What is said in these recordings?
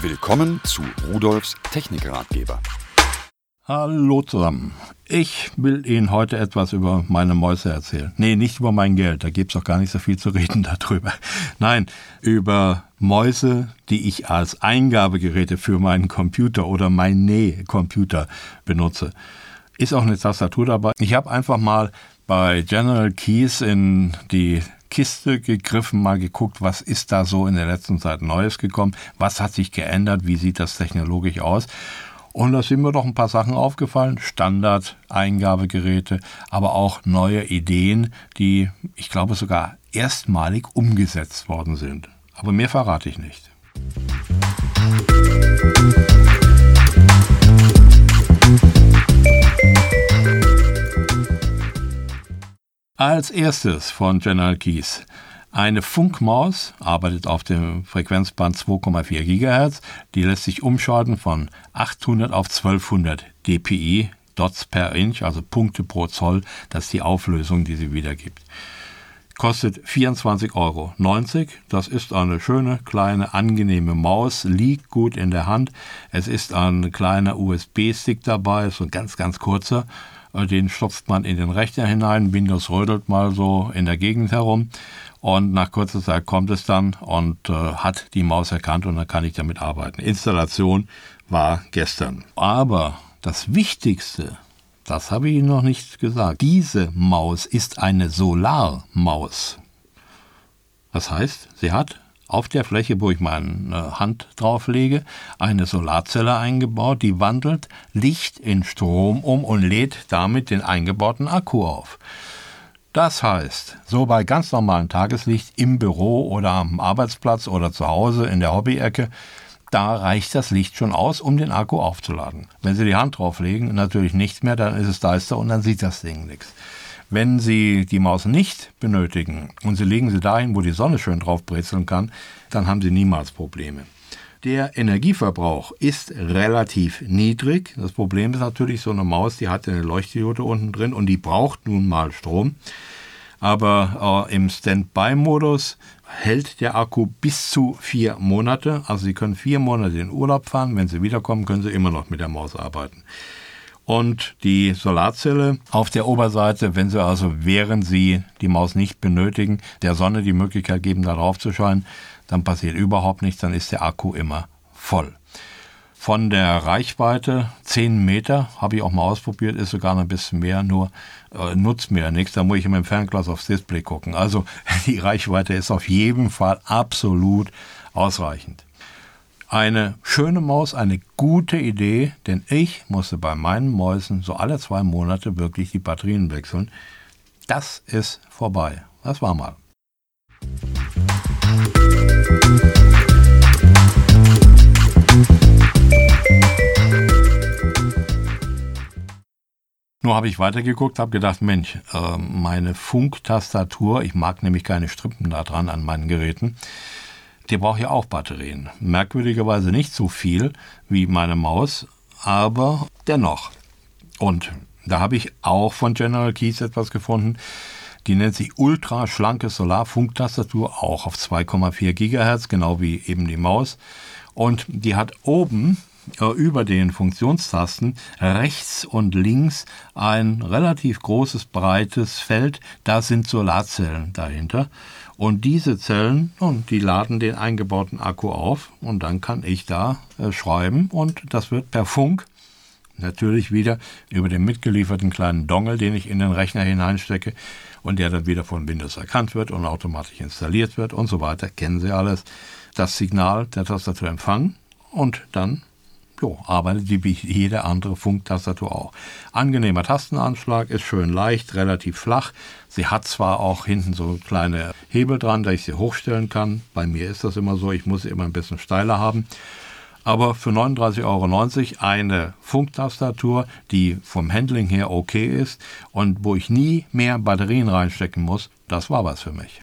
Willkommen zu Rudolfs Technikratgeber. Hallo zusammen. Ich will Ihnen heute etwas über meine Mäuse erzählen. Nee, nicht über mein Geld, da gibt's auch gar nicht so viel zu reden darüber. Nein, über Mäuse, die ich als Eingabegeräte für meinen Computer oder mein Näh-Computer benutze. Ist auch eine Tastatur dabei. Ich habe einfach mal bei General Keys in die Kiste gegriffen, mal geguckt, was ist da so in der letzten Zeit Neues gekommen, was hat sich geändert, wie sieht das technologisch aus. Und da sind mir doch ein paar Sachen aufgefallen. Standard-Eingabegeräte, aber auch neue Ideen, die, ich glaube, sogar erstmalig umgesetzt worden sind. Aber mehr verrate ich nicht. Als erstes von General Keys eine Funkmaus arbeitet auf dem Frequenzband 2,4 GHz. Die lässt sich umschalten von 800 auf 1200 dpi, Dots per Inch, also Punkte pro Zoll. Das ist die Auflösung, die sie wiedergibt. Kostet 24,90 Euro. Das ist eine schöne, kleine, angenehme Maus, liegt gut in der Hand. Es ist ein kleiner USB-Stick dabei, so ein ganz, ganz kurzer. Den stopft man in den Rechner hinein. Windows rödelt mal so in der Gegend herum. Und nach kurzer Zeit kommt es dann und äh, hat die Maus erkannt und dann kann ich damit arbeiten. Installation war gestern. Aber das Wichtigste, das habe ich Ihnen noch nicht gesagt. Diese Maus ist eine Solarmaus. Das heißt, sie hat auf der Fläche, wo ich meine Hand drauf lege, eine Solarzelle eingebaut, die wandelt Licht in Strom um und lädt damit den eingebauten Akku auf. Das heißt, so bei ganz normalem Tageslicht im Büro oder am Arbeitsplatz oder zu Hause in der Hobbyecke, da reicht das Licht schon aus, um den Akku aufzuladen. Wenn Sie die Hand drauflegen, natürlich nichts mehr, dann ist es deister und dann sieht das Ding nichts. Wenn Sie die Maus nicht benötigen und Sie legen sie dahin, wo die Sonne schön drauf brezeln kann, dann haben Sie niemals Probleme. Der Energieverbrauch ist relativ niedrig. Das Problem ist natürlich, so eine Maus, die hat eine Leuchtdiode unten drin und die braucht nun mal Strom. Aber äh, im Standby-Modus hält der Akku bis zu vier Monate. Also Sie können vier Monate in Urlaub fahren. Wenn Sie wiederkommen, können Sie immer noch mit der Maus arbeiten. Und die Solarzelle auf der Oberseite, wenn Sie also, während Sie die Maus nicht benötigen, der Sonne die Möglichkeit geben, darauf zu scheinen, dann passiert überhaupt nichts, dann ist der Akku immer voll. Von der Reichweite 10 Meter, habe ich auch mal ausprobiert, ist sogar noch ein bisschen mehr, nur äh, nutzt mir nichts, da muss ich im Fernglas aufs Display gucken. Also die Reichweite ist auf jeden Fall absolut ausreichend. Eine schöne Maus, eine gute Idee, denn ich musste bei meinen Mäusen so alle zwei Monate wirklich die Batterien wechseln. Das ist vorbei. Das war mal. Nur habe ich weitergeguckt, habe gedacht, Mensch, äh, meine Funktastatur, ich mag nämlich keine Strippen da dran an meinen Geräten, die braucht ja auch Batterien. Merkwürdigerweise nicht so viel wie meine Maus, aber dennoch. Und da habe ich auch von General Keys etwas gefunden, die nennt sich ultraschlanke Solarfunktastatur, auch auf 2,4 Gigahertz, genau wie eben die Maus. Und die hat oben über den Funktionstasten rechts und links ein relativ großes, breites Feld. Da sind Solarzellen dahinter. Und diese Zellen, und die laden den eingebauten Akku auf. Und dann kann ich da äh, schreiben und das wird per Funk Natürlich wieder über den mitgelieferten kleinen Dongle, den ich in den Rechner hineinstecke und der dann wieder von Windows erkannt wird und automatisch installiert wird und so weiter. Kennen Sie alles. Das Signal der Tastatur empfangen und dann jo, arbeitet wie jede andere Funktastatur auch. Angenehmer Tastenanschlag, ist schön leicht, relativ flach. Sie hat zwar auch hinten so kleine Hebel dran, dass ich sie hochstellen kann. Bei mir ist das immer so, ich muss sie immer ein bisschen steiler haben aber für 39,90 Euro eine Funktastatur, die vom Handling her okay ist und wo ich nie mehr Batterien reinstecken muss, das war was für mich.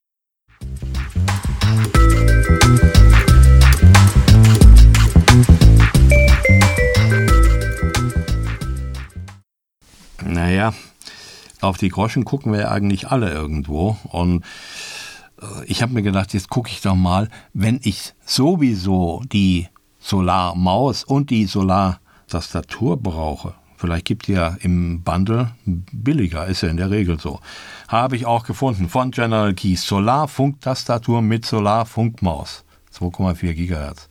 Naja, auf die Groschen gucken wir ja eigentlich alle irgendwo. Und äh, ich habe mir gedacht, jetzt gucke ich doch mal, wenn ich sowieso die Solar-Maus und die Solar-Tastatur brauche, vielleicht gibt es ja im Bundle billiger, ist ja in der Regel so, habe ich auch gefunden von General Keys Solar-Funktastatur mit Solar-Funkmaus, 2,4 Gigahertz.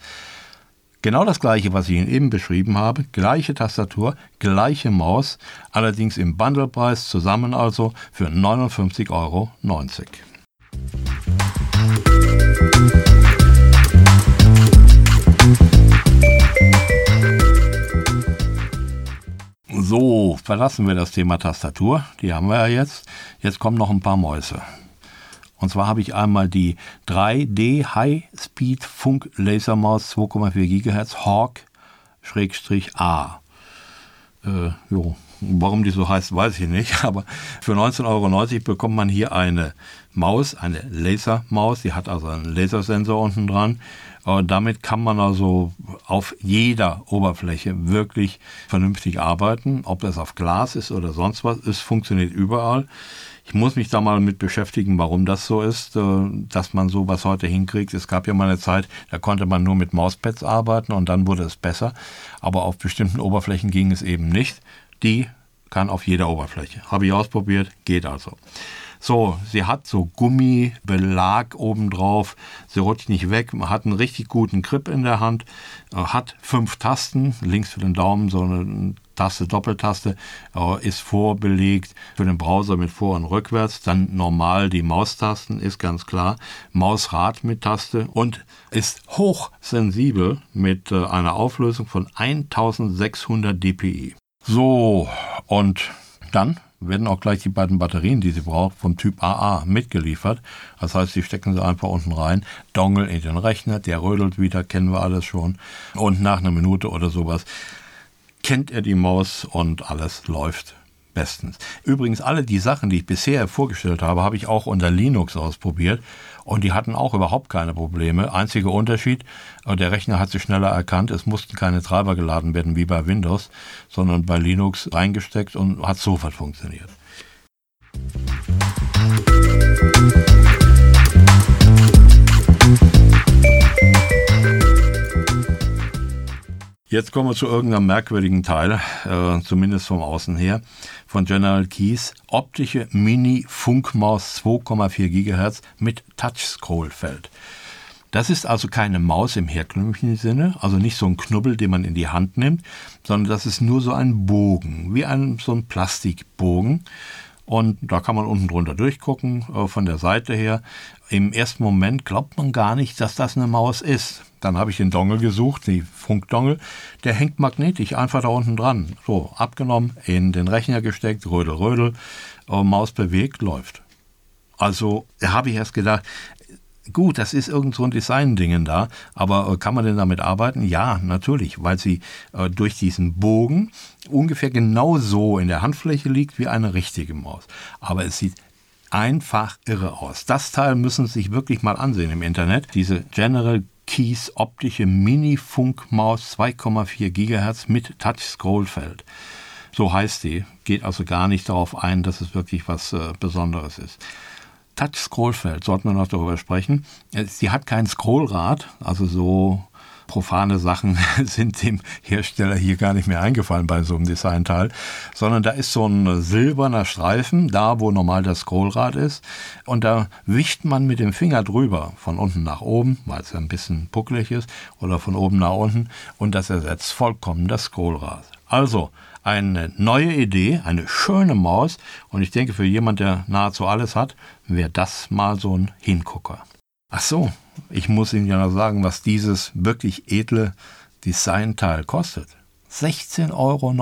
Genau das gleiche, was ich Ihnen eben beschrieben habe, gleiche Tastatur, gleiche Maus, allerdings im Bundlepreis zusammen also für 59,90 Euro. So, verlassen wir das Thema Tastatur, die haben wir ja jetzt. Jetzt kommen noch ein paar Mäuse. Und zwar habe ich einmal die 3D High Speed Funk Lasermaus 2,4 GHz Hawk-A. Äh, jo. Warum die so heißt, weiß ich nicht, aber für 19,90 Euro bekommt man hier eine Maus, eine Lasermaus, die hat also einen Lasersensor unten dran. Und damit kann man also auf jeder Oberfläche wirklich vernünftig arbeiten. Ob das auf Glas ist oder sonst was, es funktioniert überall. Ich muss mich da mal mit beschäftigen, warum das so ist, äh, dass man sowas heute hinkriegt. Es gab ja mal eine Zeit, da konnte man nur mit Mauspads arbeiten und dann wurde es besser. Aber auf bestimmten Oberflächen ging es eben nicht. Die kann auf jeder Oberfläche. Habe ich ausprobiert, geht also. So, sie hat so Gummibelag obendrauf, sie rutscht nicht weg, man hat einen richtig guten Grip in der Hand, äh, hat fünf Tasten, links für den Daumen so eine Taste, Doppeltaste, ist vorbelegt für den Browser mit Vor- und Rückwärts, dann normal die Maustasten, ist ganz klar, Mausrad mit Taste und ist hochsensibel mit äh, einer Auflösung von 1600 dpi. So, und dann werden auch gleich die beiden Batterien, die sie braucht, vom Typ AA mitgeliefert. Das heißt, sie stecken sie einfach unten rein, Dongle in den Rechner, der rödelt wieder, kennen wir alles schon. Und nach einer Minute oder sowas kennt er die Maus und alles läuft bestens. Übrigens, alle die Sachen, die ich bisher vorgestellt habe, habe ich auch unter Linux ausprobiert und die hatten auch überhaupt keine Probleme. Einziger Unterschied, äh, der Rechner hat sich schneller erkannt, es mussten keine Treiber geladen werden wie bei Windows, sondern bei Linux reingesteckt und hat sofort funktioniert. Jetzt kommen wir zu irgendeinem merkwürdigen Teil, äh, zumindest vom Außen her, von General Keys. Optische Mini-Funkmaus 2,4 GHz mit Touch-Scroll-Feld. Das ist also keine Maus im herkömmlichen Sinne, also nicht so ein Knubbel, den man in die Hand nimmt, sondern das ist nur so ein Bogen, wie ein, so ein Plastikbogen. Und da kann man unten drunter durchgucken, äh, von der Seite her. Im ersten Moment glaubt man gar nicht, dass das eine Maus ist. Dann habe ich den Dongle gesucht, die Funkdongel. Der hängt magnetisch einfach da unten dran. So, abgenommen, in den Rechner gesteckt, rödel, rödel, äh, Maus bewegt, läuft. Also habe ich erst gedacht, Gut, das ist irgend so ein Design-Dingen da, aber äh, kann man denn damit arbeiten? Ja, natürlich, weil sie äh, durch diesen Bogen ungefähr genau so in der Handfläche liegt wie eine richtige Maus. Aber es sieht einfach irre aus. Das Teil müssen Sie sich wirklich mal ansehen im Internet. Diese General Keys optische Mini-Funkmaus 2,4 GHz mit Touch-Scrollfeld. So heißt sie. Geht also gar nicht darauf ein, dass es wirklich was äh, Besonderes ist. Touch-Scrollfeld, sollten wir noch darüber sprechen. Äh, sie hat kein Scrollrad, also so profane Sachen sind dem Hersteller hier gar nicht mehr eingefallen bei so einem Designteil, sondern da ist so ein silberner Streifen, da wo normal das Scrollrad ist, und da wischt man mit dem Finger drüber, von unten nach oben, weil es ein bisschen puckelig ist, oder von oben nach unten, und das ersetzt vollkommen das Scrollrad. Also, eine neue Idee, eine schöne Maus. Und ich denke, für jemand, der nahezu alles hat, wäre das mal so ein Hingucker. Ach so, ich muss Ihnen ja noch sagen, was dieses wirklich edle Designteil kostet. 16,90 Euro.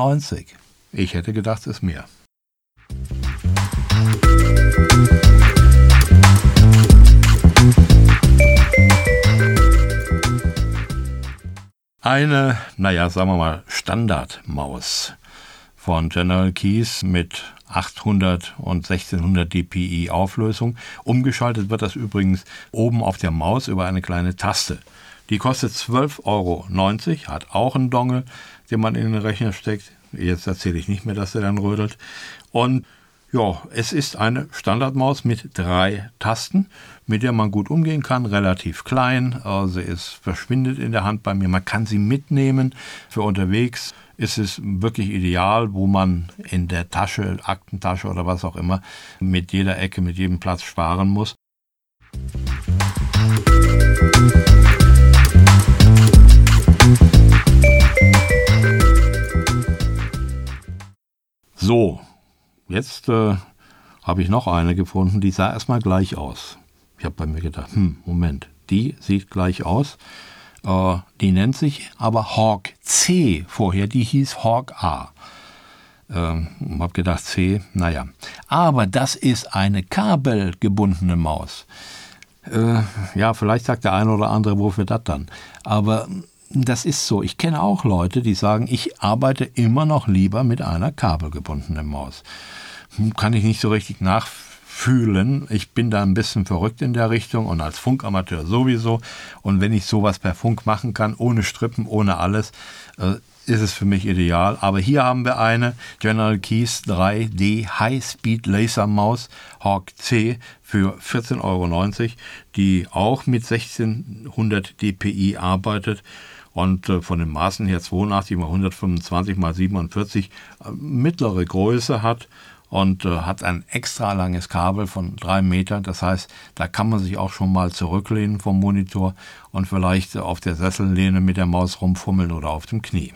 Ich hätte gedacht, es ist mehr. Eine, naja, sagen wir mal, Standardmaus von General Keys mit 800 und 1600 dpi Auflösung. Umgeschaltet wird das übrigens oben auf der Maus über eine kleine Taste. Die kostet 12,90 Euro, hat auch einen Dongle, den man in den Rechner steckt. Jetzt erzähle ich nicht mehr, dass er dann rödelt. Und Ja, es ist eine Standardmaus mit drei Tasten, mit der man gut umgehen kann, relativ klein, also es verschwindet in der Hand bei mir. Man kann sie mitnehmen für unterwegs. Ist es wirklich ideal, wo man in der Tasche, Aktentasche oder was auch immer, mit jeder Ecke, mit jedem Platz sparen muss. So, jetzt äh, habe ich noch eine gefunden, die sah erstmal gleich aus. Ich habe bei mir gedacht, hm, Moment, die sieht gleich aus. Äh, die nennt sich aber Hawk C vorher, die hieß Hawk A. Ähm, habe gedacht, C, naja. Aber das ist eine kabelgebundene Maus. Äh, ja, vielleicht sagt der eine oder andere, wofür das dann? Aber das ist so. Ich kenne auch Leute, die sagen, ich arbeite immer noch lieber mit einer kabelgebundenen Maus. Kann ich nicht so richtig nachfühlen. Ich bin da ein bisschen verrückt in der Richtung und als Funkamateur sowieso. Und wenn ich sowas per Funk machen kann, ohne Strippen, ohne alles, äh, ist es für mich ideal. Aber hier haben wir eine General Keys 3D High-Speed Laser Maus Hawk C für 14,90 Euro, die auch mit 1600 dpi arbeitet und äh, von den Maßen her 82 mal 125 mal 47 äh, mittlere Größe hat und äh, hat ein extra langes Kabel von drei Metern. Das heißt, da kann man sich auch schon mal zurücklehnen vom Monitor und vielleicht auf der Sessellehne mit der Maus rumfummeln oder auf dem Knie.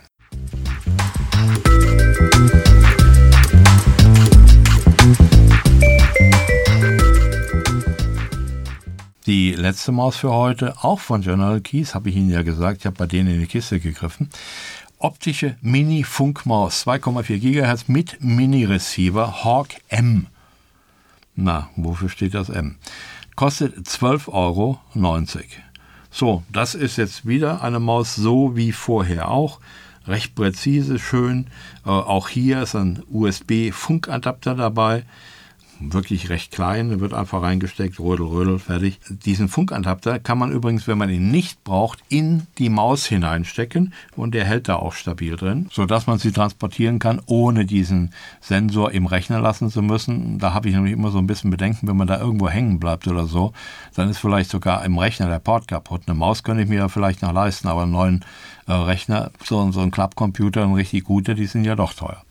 Die letzte Maus für heute, auch von General Keys, habe ich Ihnen ja gesagt, ich habe bei denen in die Kiste gegriffen. Optische Mini-Funkmaus, 2,4 GHz mit Mini-Receiver, Hawk M. Na, wofür steht das M? Kostet 12,90 Euro. So, das ist jetzt wieder eine Maus so wie vorher auch. Recht präzise, schön. Äh, auch hier ist ein USB-Funkadapter dabei wirklich recht klein, wird einfach reingesteckt, rödel, rödel, fertig. Diesen Funkadapter kann man übrigens, wenn man ihn nicht braucht, in die Maus hineinstecken und der hält da auch stabil drin, sodass man sie transportieren kann, ohne diesen Sensor im Rechner lassen zu müssen. Da habe ich nämlich immer so ein bisschen Bedenken, wenn man da irgendwo hängen bleibt oder so, dann ist vielleicht sogar im Rechner der Port kaputt. Eine Maus könnte ich mir ja vielleicht noch leisten, aber einen neuen äh, Rechner, so, so ein Klappcomputer, ein richtig guter, die sind ja doch teuer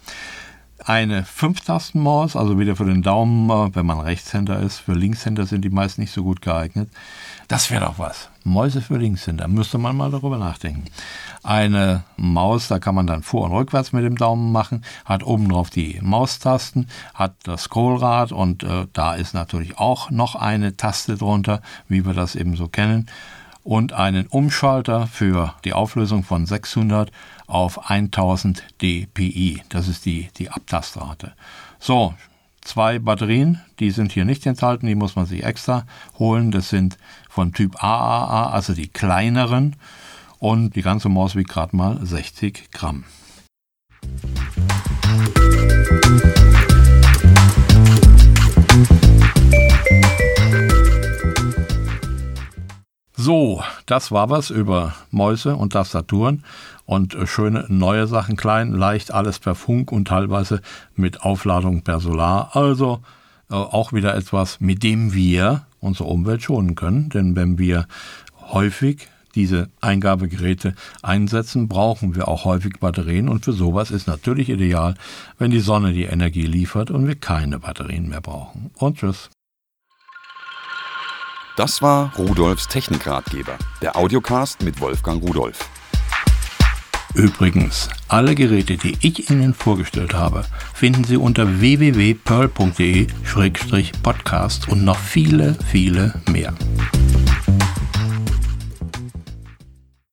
eine Fünftastenmaus, also wieder für den Daumen, äh, wenn man Rechtshänder ist. Für Linkshänder sind die meist nicht so gut geeignet. Das wäre doch was. Mäuse für Linkshänder, müsste man mal darüber nachdenken. Eine Maus, da kann man dann vor- und rückwärts mit dem Daumen machen, hat oben drauf die Maustasten, hat das Scrollrad und äh, da ist natürlich auch noch eine Taste drunter, wie wir das eben so kennen und einen Umschalter für die Auflösung von 600 auf 1000 dpi. Das ist die, die Abtastrate. So, zwei Batterien, die sind hier nicht enthalten, die muss man sich extra holen. Das sind von Typ AAA, also die kleineren. Und die ganze Maus wiegt gerade mal 60 Gramm. So, das war was über Mäuse und Tastaturen und äh, schöne neue Sachen, klein, leicht, alles per Funk und teilweise mit Aufladung per Solar. Also äh, auch wieder etwas, mit dem wir unsere Umwelt schonen können, denn wenn wir häufig diese Eingabegeräte einsetzen, brauchen wir auch häufig Batterien und für sowas ist natürlich ideal, wenn die Sonne die Energie liefert und wir keine Batterien mehr brauchen. Und tschüss. Das war Rudolfs Technikratgeber, der Audiocast mit Wolfgang Rudolf. Übrigens, alle Geräte, die ich Ihnen vorgestellt habe, finden Sie unter www.pearl.de-podcast und noch viele, viele mehr.